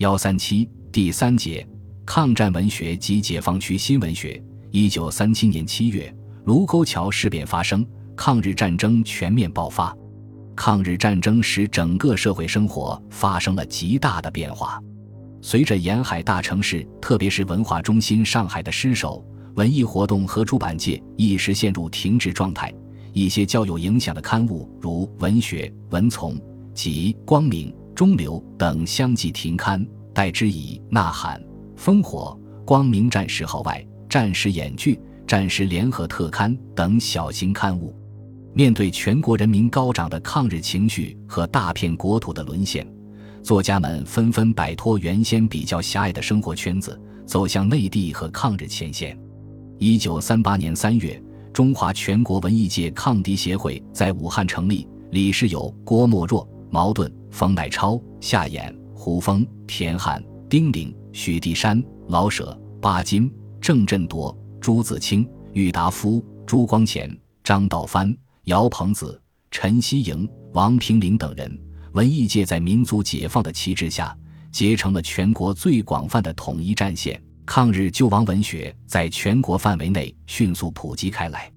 幺三七第三节抗战文学及解放区新文学。一九三七年七月，卢沟桥事变发生，抗日战争全面爆发。抗日战争使整个社会生活发生了极大的变化。随着沿海大城市，特别是文化中心上海的失守，文艺活动和出版界一时陷入停滞状态。一些较有影响的刊物，如《文学》《文丛》及《光明》《中流》等，相继停刊，代之以《呐喊》《烽火》《光明战士号外》《战时演剧》《战时联合特刊》等小型刊物。面对全国人民高涨的抗日情绪和大片国土的沦陷，作家们纷纷摆脱原先比较狭隘的生活圈子，走向内地和抗日前线。一九三八年三月。中华全国文艺界抗敌协会在武汉成立，理事有郭沫若、茅盾、冯乃超、夏衍、胡风、田汉、丁玲、许地山、老舍、巴金、郑振铎、朱自清、郁达夫、朱光潜、张道藩、姚鹏子、陈希莹、王平林等人。文艺界在民族解放的旗帜下，结成了全国最广泛的统一战线。抗日救亡文学在全国范围内迅速普及开来。